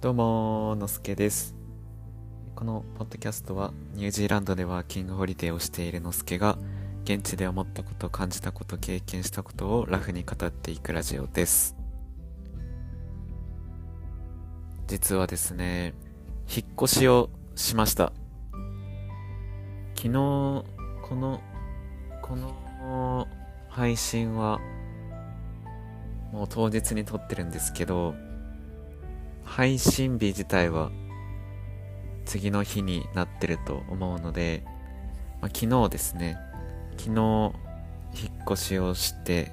どうも、のすけです。このポッドキャストはニュージーランドでワーキングホリデーをしているのすけが現地で思ったこと、感じたこと、経験したことをラフに語っていくラジオです。実はですね、引っ越しをしました。昨日、この、この配信はもう当日に撮ってるんですけど、配信日自体は次の日になってると思うので、まあ、昨日ですね、昨日引っ越しをして、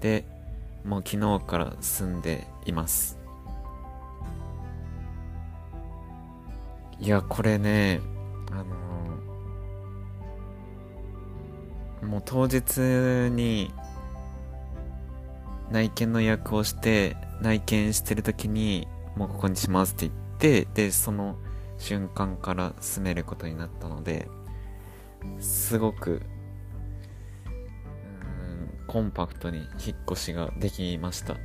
で、もう昨日から住んでいます。いや、これね、あの、もう当日に内見の予約をして内見してる時にもうここにしますって言ってでその瞬間から住めることになったのですごくコンパクトに引っ越しができました。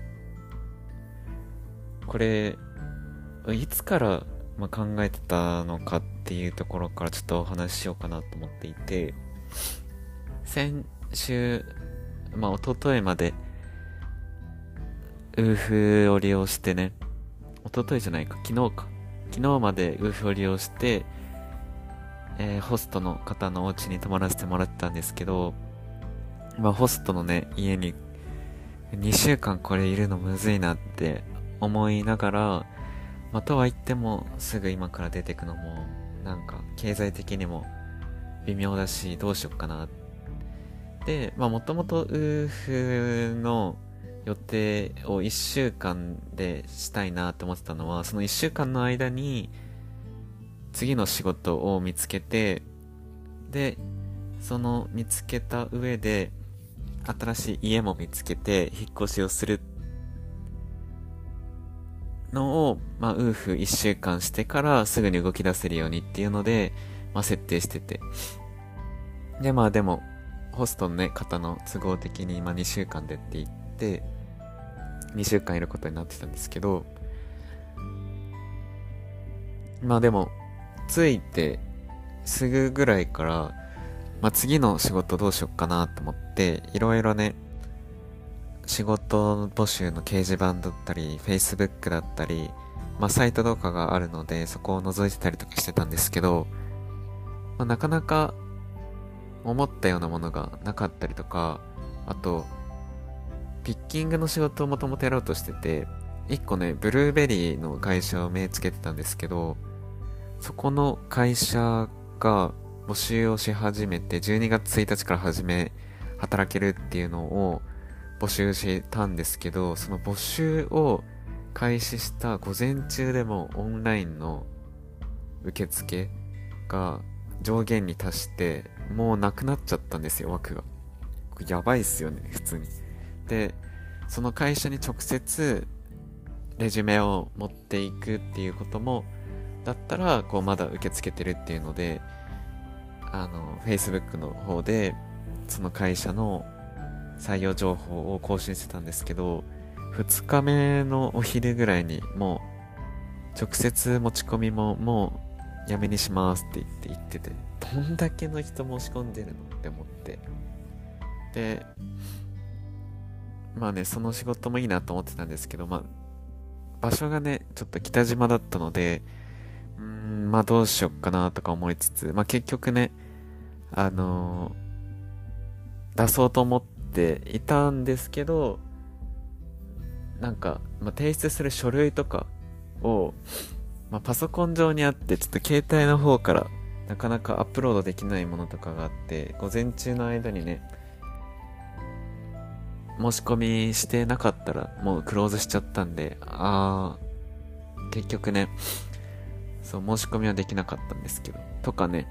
これいつから、ま考えてたのかっていうところからちょっとお話ししようかなと思っていて先週まあ一昨日までウーフを利用してね、一昨日じゃないか、昨日か。昨日までウーフを利用して、えー、ホストの方のお家に泊まらせてもらってたんですけど、まあ、ホストのね、家に2週間これいるのむずいなって思いながら、まあ、とは言ってもすぐ今から出てくのも、なんか経済的にも微妙だし、どうしよっかな。で、まあもともとウーフの予定を1週間でしたいなって思ってたのは、その1週間の間に次の仕事を見つけて、で、その見つけた上で、新しい家も見つけて引っ越しをするのを、まあ、ウーフ1週間してからすぐに動き出せるようにっていうので、まあ、設定してて。で、まあでも、ホストのね、方の都合的に、ま2週間でって言って、2週間いることになってたんですけど、まあでも、着いてすぐぐらいから、まあ次の仕事どうしよっかなと思って、いろいろね、仕事募集の掲示板だったり、Facebook だったり、まあサイトとかがあるので、そこを覗いてたりとかしてたんですけど、まあなかなか思ったようなものがなかったりとか、あと、ピッキングの仕事をもともとやろうとしてて、一個ね、ブルーベリーの会社を目つけてたんですけど、そこの会社が募集をし始めて、12月1日から始め、働けるっていうのを募集したんですけど、その募集を開始した午前中でもオンラインの受付が上限に達して、もうなくなっちゃったんですよ、枠が。やばいっすよね、普通に。で、その会社に直接レジュメを持っていくっていうことも、だったら、こう、まだ受け付けてるっていうので、あの、Facebook の方で、その会社の採用情報を更新してたんですけど、2日目のお昼ぐらいにもう、直接持ち込みももうやめにしますって言って言ってて、どんだけの人申し込んでるのって思って。で、まあね、その仕事もいいなと思ってたんですけど、まあ、場所がね、ちょっと北島だったので、うん、まあどうしよっかなとか思いつつ、まあ結局ね、あのー、出そうと思っていたんですけど、なんか、まあ、提出する書類とかを、まあ、パソコン上にあって、ちょっと携帯の方からなかなかアップロードできないものとかがあって、午前中の間にね、申し込みしてなかったらもうクローズしちゃったんで、あー、結局ね、そう、申し込みはできなかったんですけど、とかね、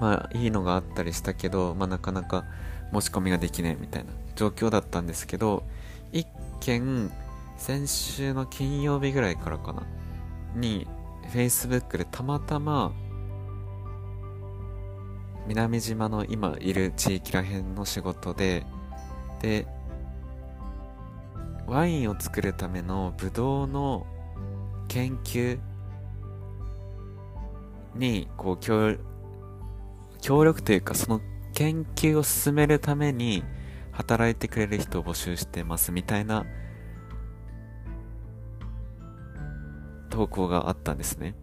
まあいいのがあったりしたけど、まあなかなか申し込みができないみたいな状況だったんですけど、一件、先週の金曜日ぐらいからかな、に、Facebook でたまたま、南島の今いる地域ら辺の仕事で、で、ワインを作るためのブドウの研究にこう協協力というかその研究を進めるために働いてくれる人を募集してますみたいな投稿があったんですね。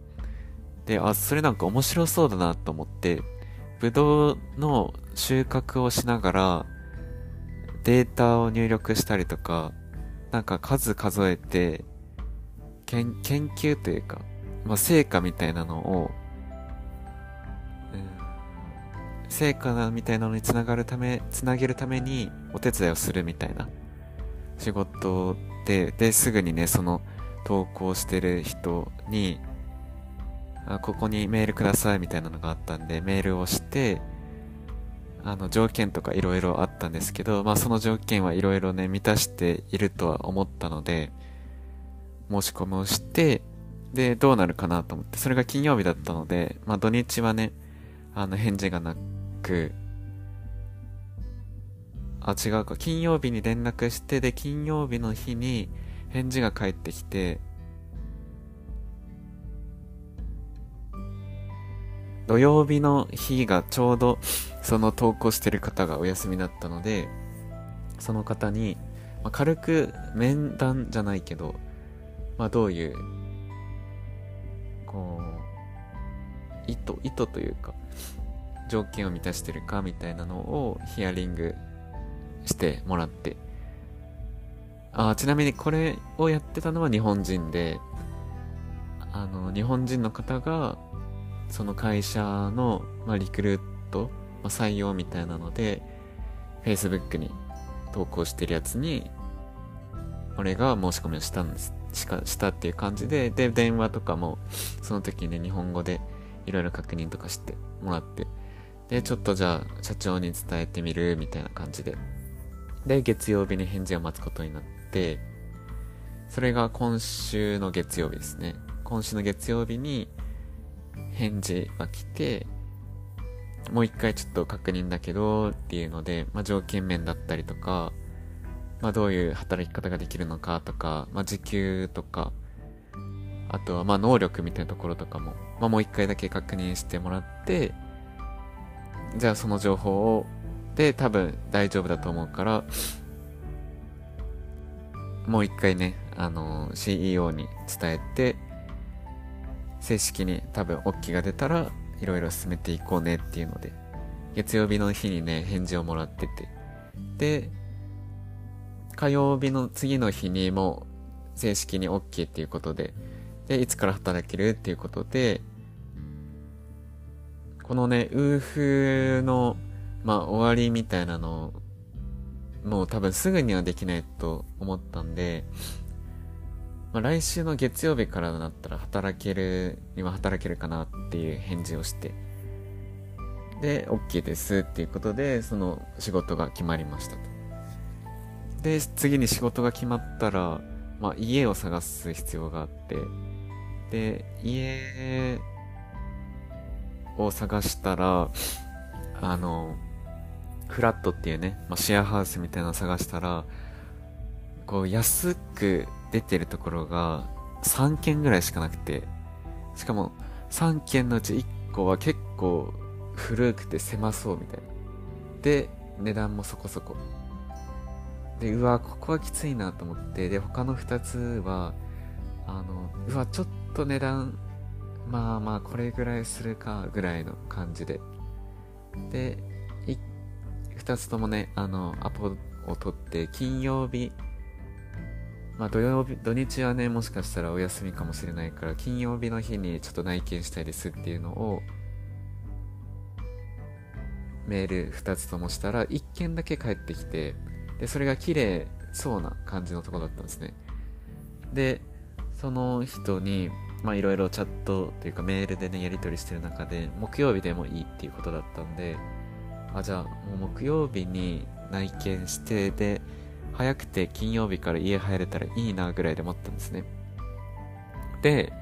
で、あ、それなんか面白そうだなと思って、ぶどうの収穫をしながらデータを入力したりとか、なんか数数えて、研研究というか、まあ、成果みたいなのを、うん、成果みたいなのにつながるため、つなげるためにお手伝いをするみたいな仕事で、で、すぐにね、その投稿してる人に、あ、ここにメールくださいみたいなのがあったんで、メールをして、あの、条件とか色々あったんですけど、まあその条件はいろいろね、満たしているとは思ったので、申し込みをして、で、どうなるかなと思って、それが金曜日だったので、まあ土日はね、あの、返事がなく、あ、違うか、金曜日に連絡して、で、金曜日の日に返事が返ってきて、土曜日の日がちょうどその投稿してる方がお休みだったので、その方に、まあ、軽く面談じゃないけど、まあどういう、こう、意図、意図というか、条件を満たしてるかみたいなのをヒアリングしてもらって、あちなみにこれをやってたのは日本人で、あの、日本人の方が、その会社の、まあ、リクルート、まあ、採用みたいなので、Facebook に投稿してるやつに、俺が申し込みをしたんです。しか、したっていう感じで、で、電話とかも、その時に日本語でいろいろ確認とかしてもらって、で、ちょっとじゃあ、社長に伝えてみる、みたいな感じで。で、月曜日に返事を待つことになって、それが今週の月曜日ですね。今週の月曜日に、返事が来て、もう一回ちょっと確認だけどっていうので、まあ、条件面だったりとか、まあ、どういう働き方ができるのかとか、まあ、時給とか、あとはまあ能力みたいなところとかも、まあ、もう一回だけ確認してもらって、じゃあその情報を、で多分大丈夫だと思うから、もう一回ね、あの、CEO に伝えて、正式に多分 OK が出たらいろいろ進めていこうねっていうので月曜日の日にね返事をもらってて。で火曜日の次の日にも正式に OK っていうことででいつから働けるっていうことでこのねウーフのまあ終わりみたいなのもう多分すぐにはできないと思ったんでまあ、来週の月曜日からだったら働けるには働けるかなっていう返事をして、で、OK ですっていうことで、その仕事が決まりましたと。で、次に仕事が決まったら、まあ、家を探す必要があって、で、家を探したら、あの、フラットっていうね、まあ、シェアハウスみたいなの探したら、こう安く出てるところが3件ぐらいしかなくて、しかも3件のうち1個は結構古くて狭そうみたいな。で、値段もそこそこ。で、うわ、ここはきついなと思って、で、他の2つは、あの、うわ、ちょっと値段、まあまあ、これぐらいするか、ぐらいの感じで。で、2つともね、あの、アポを取って、金曜日まあ土曜日、土日はね、もしかしたらお休みかもしれないから、金曜日の日にちょっと内見したいですっていうのを、メール2つともしたら、1件だけ返ってきて、で、それが綺麗そうな感じのとこだったんですね。で、その人に、まあいろいろチャットというかメールでね、やり取りしてる中で、木曜日でもいいっていうことだったんで、あ、じゃあもう木曜日に内見して、で、早くて金曜日から家入れたらいいなぐらいで思ったんですね。で、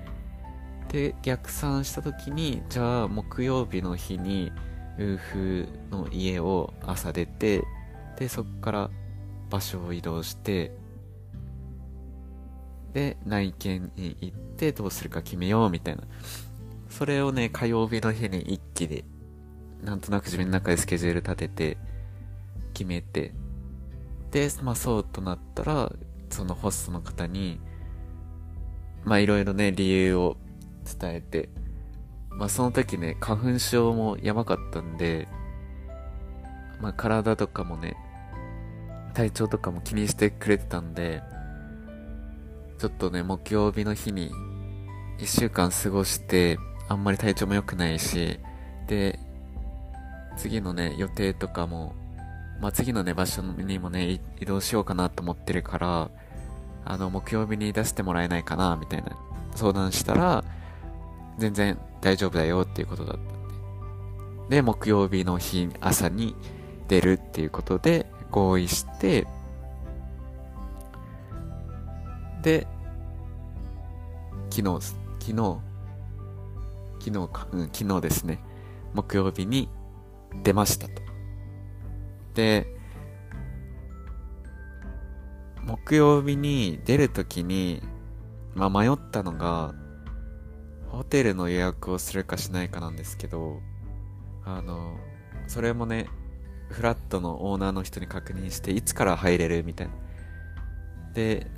で、逆算した時に、じゃあ木曜日の日に、ウーフの家を朝出て、で、そこから場所を移動して、で内見に行ってどうするか決めようみたいなそれをね火曜日の日に一気でなんとなく自分の中でスケジュール立てて決めてでまあそうとなったらそのホストの方にまあいろいろね理由を伝えてまあその時ね花粉症もやばかったんでまあ体とかもね体調とかも気にしてくれてたんでちょっとね木曜日の日に1週間過ごしてあんまり体調も良くないしで次のね予定とかもまあ次のね場所にもね移動しようかなと思ってるからあの木曜日に出してもらえないかなみたいな相談したら全然大丈夫だよっていうことだったで。で木曜日の日朝に出るっていうことで合意してで昨日昨日昨日か、うん、昨日ですね。木曜日に出ましたと。で木曜日に出るときに、まあ迷ったのが、ホテルの予約をするかしないかなんですけど、あの、それもね、フラットのオーナーの人に確認して、いつから入れるみたいな。で、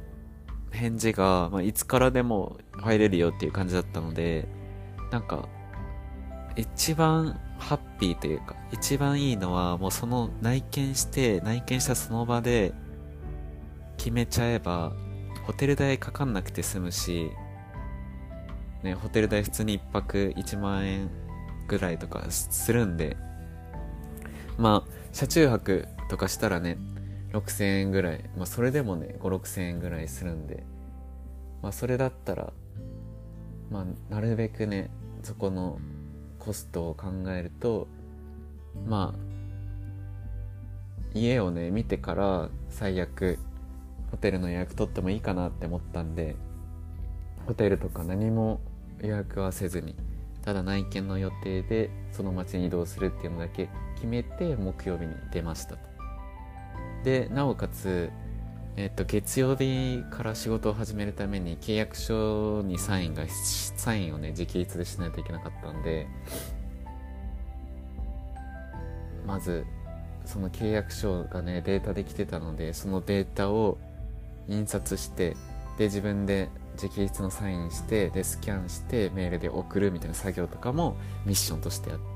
返事が、まあ、いつからでも入れるよっていう感じだったので、なんか、一番ハッピーというか、一番いいのは、もうその内見して、内見したその場で、決めちゃえば、ホテル代かかんなくて済むし、ね、ホテル代普通に1泊1万円ぐらいとかするんで、まあ、車中泊とかしたらね、6000円ぐらい、まあそれでもね、5、6000円ぐらいするんで、まあそれだったら、まあなるべくね、そこのコストを考えると、まあ、家をね、見てから最悪ホテルの予約取ってもいいかなって思ったんでホテルとか何も予約はせずにただ内見の予定でその町に移動するっていうのだけ決めて木曜日に出ましたと。でなおかつえっと、月曜日から仕事を始めるために契約書にサインがサインをね直筆でしないといけなかったんでまずその契約書がねデータできてたのでそのデータを印刷してで自分で直筆のサインしてでスキャンしてメールで送るみたいな作業とかもミッションとしてやって。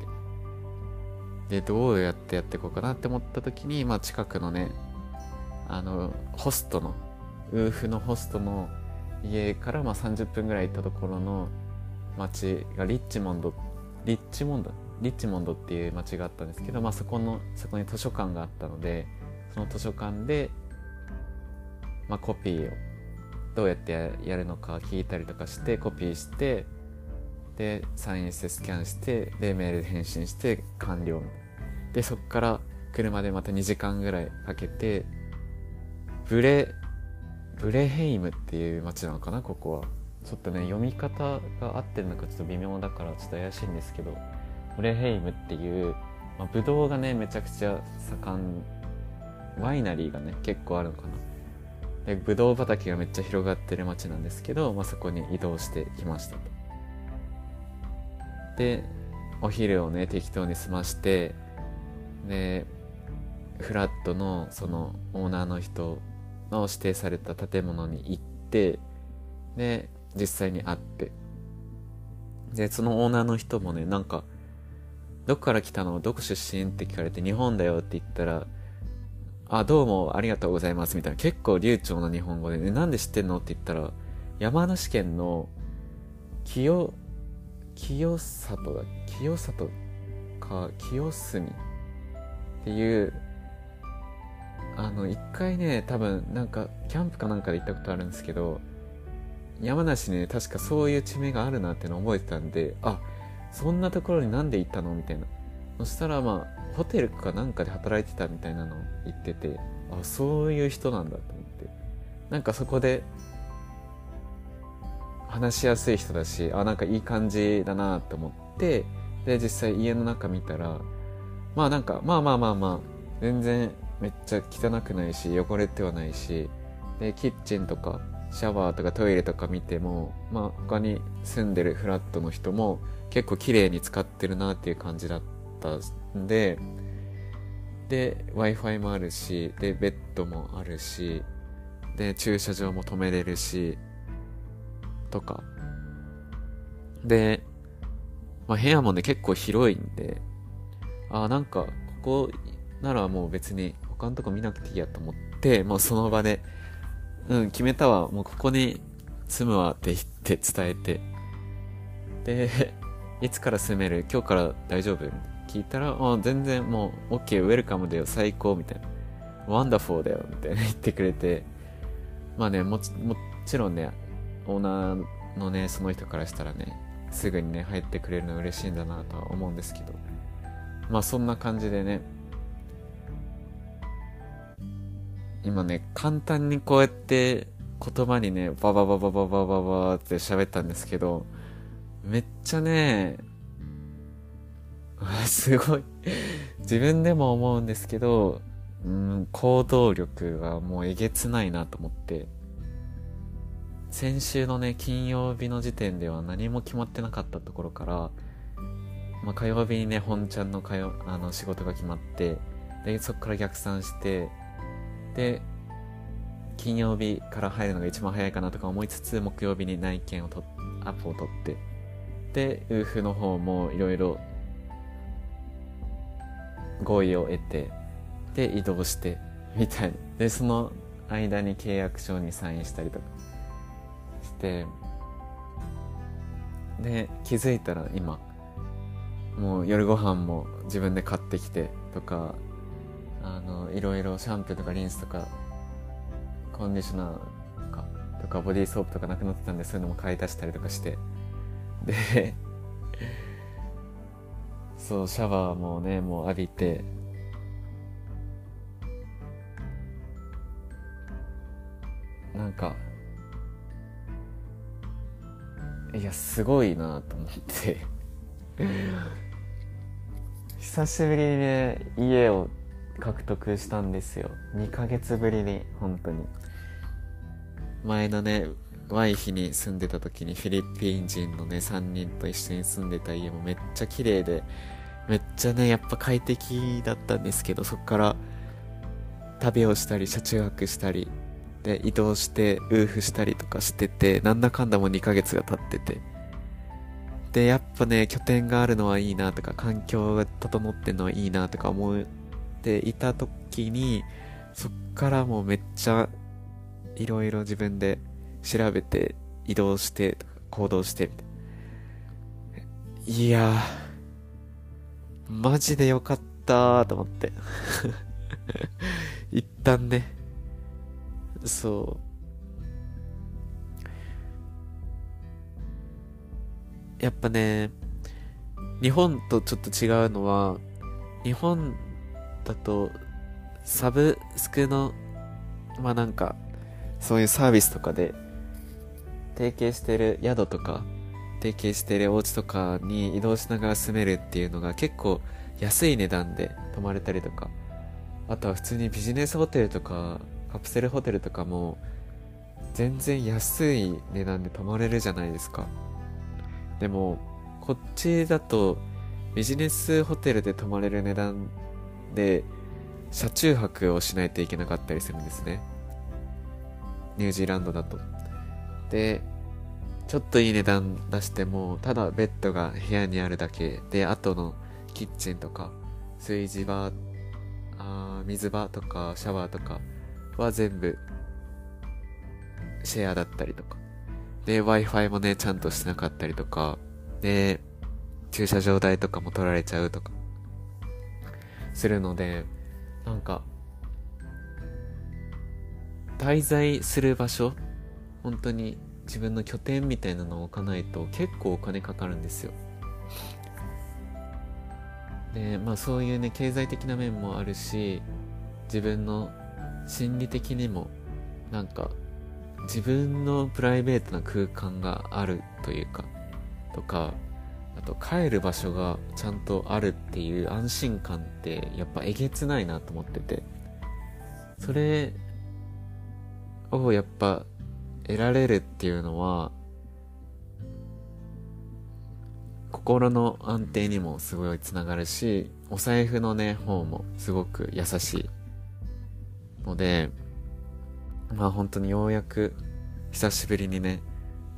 でどうやってやっていこうかなって思った時に、まあ、近くのねあのホストのウーフのホストの家からまあ30分ぐらい行ったところの町がリッチモンドリッチモンドリッチモンドっていう町があったんですけど、まあ、そこのそこに図書館があったのでその図書館でまあ、コピーをどうやってやるのか聞いたりとかしてコピーしてでサインしてスキャンしてでメールで返信して完了。でそっから車でまた2時間ぐらいかけてブレブレヘイムっていう街なのかなここは。ちょっとね読み方が合ってるのかちょっと微妙だからちょっと怪しいんですけどブレヘイムっていう、まあ、ブドウがねめちゃくちゃ盛んワイナリーがね結構あるのかな。でブドウ畑がめっちゃ広がってる町なんですけど、まあ、そこに移動してきましたと。でお昼をね適当に済ましてでフラットのそのオーナーの人の指定された建物に行ってで実際に会って。でそのオーナーの人もねなんか「どこから来たの？どこ出身?」って聞かれて「日本だよ」って言ったらあ、どうもありがとうございます。みたいな。結構流暢な日本語で、ね、なんで知ってんの？って言ったら、山梨県の清、清里だ、清里か、清澄っていう、あの、一回ね、多分なんか、キャンプかなんかで行ったことあるんですけど、山梨ね、確かそういう地名があるなっていうの覚えてたんで、あ、そんなところになんで行ったの？みたいな。そしたらまあ、ホテルかなんかで働いてたみたいなのを言っててあそういう人なんだと思ってなんかそこで話しやすい人だしあなんかいい感じだなと思ってで実際家の中見たらまあなんかまあまあまあまあ全然めっちゃ汚くないし汚れてはないしでキッチンとかシャワーとかトイレとか見ても、まあ他に住んでるフラットの人も結構綺麗に使ってるなっていう感じだったんで、で、Wi-Fi もあるし、で、ベッドもあるし、で、駐車場も止めれるし、とか。で、まあ部屋もね結構広いんで、ああ、なんか、ここならもう別に他のとこ見なくていいやと思って、もうその場で、うん、決めたわ。もうここに住むわって言って伝えて。で、いつから住める？今日から大丈夫？聞いたら、あ全然もう OK、 welcome だよ、最高、みたいな。 wonderful だよ、みたいな 言ってくれて。まあね、もち、もちろんね、オーナーのね、その人からしたらね、すぐにね、入ってくれるの嬉しいんだなとは思うんですけど。まあそんな感じでね、今ね、簡単にこうやって言葉にね、ババババババババって喋ったんですけど、めっちゃね、すごい自分でも思うんですけど、うん、行動力がもうえげつないなと思って、先週のね、金曜日の時点では何も決まってなかったところから、まあ、火曜日にね、本ちゃんの火曜あの仕事が決まって、で、そこから逆算して、で、金曜日から入るのが一番早いかなとか思いつつ、木曜日に内見をとアップを取って、で、ウーフの方もいろいろ合意を得て、で、移動して、みたい。で、その間に契約書にサインしたりとかして、で、気づいたら今、もう夜ご飯も自分で買ってきてとか、あのいろいろシャンプーとかリンスとかコンディショナーとかとかボディーソープとかなくなってたんでそういうのも買い足したりとかして。でそうシャワーもねもう浴びて。なんかいやすごいなと思って。久しぶりにね家を獲得したんですよ。2ヶ月ぶりに本当に。前のねワイヒに住んでた時にフィリピン人のね3人と一緒に住んでた家もめっちゃ綺麗でめっちゃねやっぱ快適だったんですけどそっから旅をしたり車中泊したりで移動してウーフしたりとかしててなんだかんだもう2ヶ月が経ってて。でやっぱね拠点があるのはいいなとか環境が整ってんのはいいなとか思うっていた時にそっからもうめっちゃいろいろ自分で調べて移動して行動してみたいやマジでよかったと思って。一旦ね。そう。やっぱね日本とちょっと違うのは日本だと、サブスクの、まあなんか、そういうサービスとかで、提携してる宿とか、提携してるお家とかに移動しながら住めるっていうのが結構安い値段で泊まれたりとか、あとは普通にビジネスホテルとか、カプセルホテルとかも、全然安い値段で泊まれるじゃないですか。でも、こっちだと、ビジネスホテルで泊まれる値段で、車中泊をしないといけなかったりするんですね。ニュージーランドだと。で、ちょっといい値段出しても、ただベッドが部屋にあるだけで、後のキッチンとか、炊事場、あ水場とかシャワーとかは全部シェアだったりとか。で、Wi-Fi もね、ちゃんとしてなかったりとか、で、駐車場代とかも取られちゃうとか。するので、なんか、滞在する場所、本当に自分の拠点みたいなのを置かないと結構お金かかるんですよ。で、まあそういうね、経済的な面もあるし、自分の心理的にも、なんか、自分のプライベートな空間があるというか、とか、あと帰る場所がちゃんとあるっていう安心感ってやっぱえげつないなと思っててそれをやっぱ得られるっていうのは、心の安定にもすごいつながるし、お財布のね、方もすごく優しい。ので、まあ本当にようやく久しぶりにね、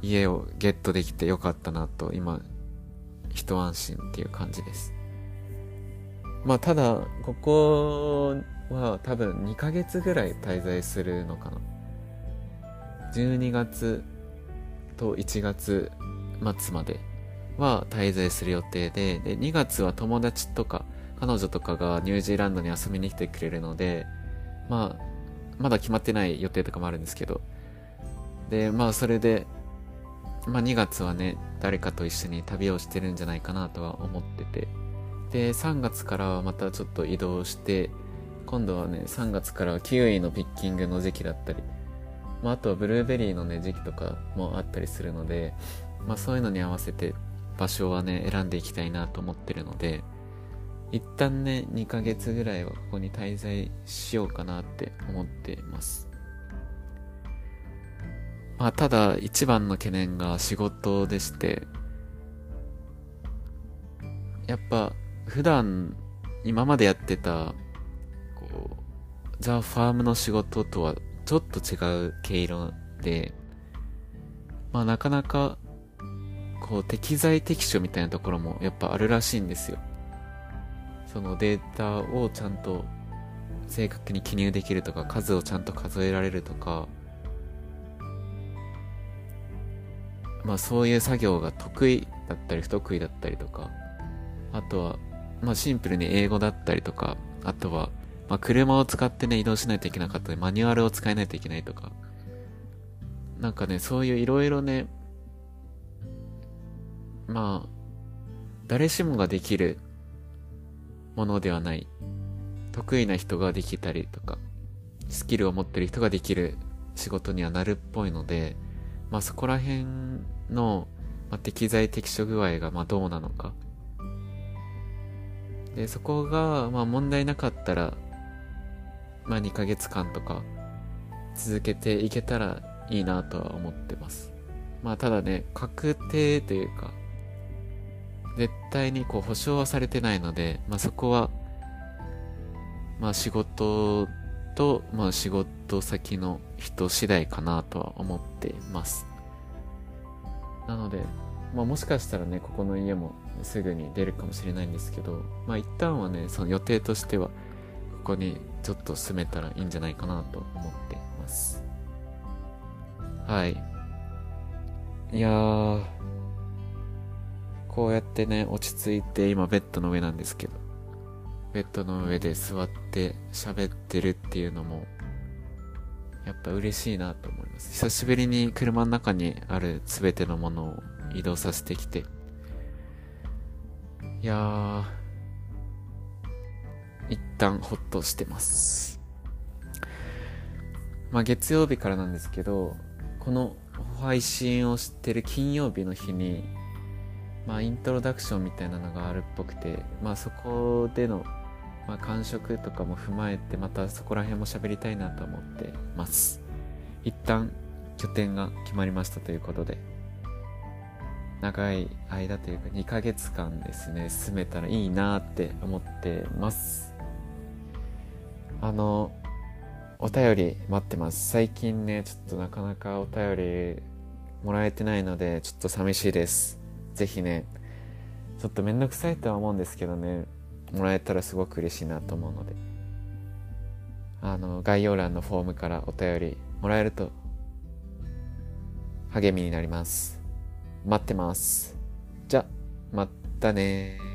家をゲットできてよかったなと、今、一安心っていう感じです。まあただ、ここは多分2ヶ月ぐらい滞在するのかな。12月と1月末までは滞在する予定で、で、2月は友達とか彼女とかがニュージーランドに遊びに来てくれるので、まあ、まだ決まってない予定とかもあるんですけど、で、まあそれで、まあ2月はね、誰かと一緒に旅をしてるんじゃないかなとは思ってて、で、3月からはまたちょっと移動して、今度はね、3月からはキウイのピッキングの時期だったり、まああとはブルーベリーのね、時期とかもあったりするので、まあそういうのに合わせて場所はね、選んでいきたいなと思ってるので、一旦ね、2ヶ月ぐらいはここに滞在しようかなって思ってます。まあ、ただ一番の懸念が仕事でして、やっぱ普段今までやってた、こう、ザ・ファームの仕事とはちょっと違う毛色で、まあなかなか、こう適材適所みたいなところもやっぱあるらしいんですよ。そのデータをちゃんと正確に記入できるとか、数をちゃんと数えられるとか、まあそういう作業が得意だったり不得意だったりとか、あとは、まあシンプルに英語だったりとか、あとは、まあ車を使ってね移動しないといけなかったり、マニュアルを使えないといけないとか、なんかね、そういういろいろね、まあ、誰しもができるものではない。得意な人ができたりとか、スキルを持ってる人ができる仕事にはなるっぽいので、まあそこら辺の、まあ、適材適所具合がまあどうなのか。で、そこがまあ問題なかったら、まあ2ヶ月間とか続けていけたらいいなとは思ってます。まあただね、確定というか、絶対にこう保証はされてないので、まあ、そこは、まあ、仕事と、まあ、仕事先の人次第かなとは思ってます。なので、まあ、もしかしたらね、ここの家もすぐに出るかもしれないんですけど、まあ、一旦はね、その予定としては、ここにちょっと住めたらいいんじゃないかなと思ってます。はい。いやー、こうやってね、落ち着いて今ベッドの上なんですけど、ベッドの上で座って喋ってるっていうのも、やっぱ嬉しいなと思います。久しぶりに車の中にある全てのものを移動させてきて、いやー、一旦ほっとしてます。まあ月曜日からなんですけど、この配信をしてる金曜日の日に、まあ、イントロダクションみたいなのがあるっぽくて、まあ、そこでの、まあ、感触とかも踏まえて、またそこら辺も喋りたいなと思ってます。一旦拠点が決まりましたということで、長い間というか2ヶ月間ですね、進めたらいいなって思ってます。あの、お便り待ってます。最近ね、ちょっとなかなかお便りもらえてないので、ちょっと寂しいです。ぜひね、ちょっとめんどくさいとは思うんですけどね、もらえたらすごく嬉しいなと思うので、あの、概要欄のフォームからお便りもらえると励みになります。待ってます。じゃ、またね